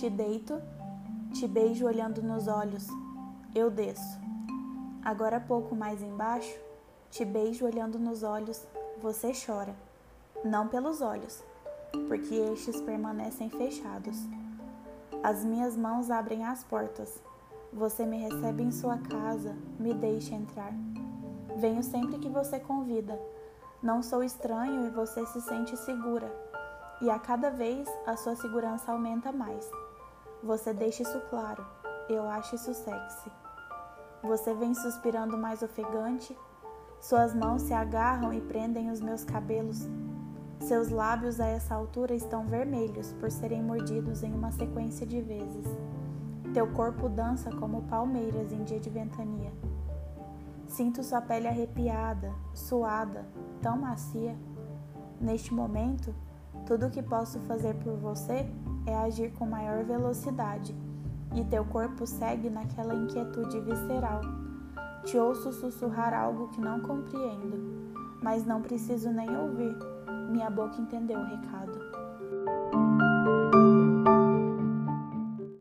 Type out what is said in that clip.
Te deito, te beijo olhando nos olhos, eu desço. Agora pouco mais embaixo, te beijo olhando nos olhos, você chora. Não pelos olhos, porque estes permanecem fechados. As minhas mãos abrem as portas. Você me recebe em sua casa, me deixa entrar. Venho sempre que você convida. Não sou estranho e você se sente segura. E a cada vez a sua segurança aumenta mais. Você deixa isso claro. Eu acho isso sexy. Você vem suspirando mais ofegante. Suas mãos se agarram e prendem os meus cabelos. Seus lábios a essa altura estão vermelhos por serem mordidos em uma sequência de vezes. Teu corpo dança como palmeiras em dia de ventania. Sinto sua pele arrepiada, suada, tão macia. Neste momento, tudo o que posso fazer por você é agir com maior velocidade, e teu corpo segue naquela inquietude visceral. Te ouço sussurrar algo que não compreendo, mas não preciso nem ouvir minha boca entendeu o recado.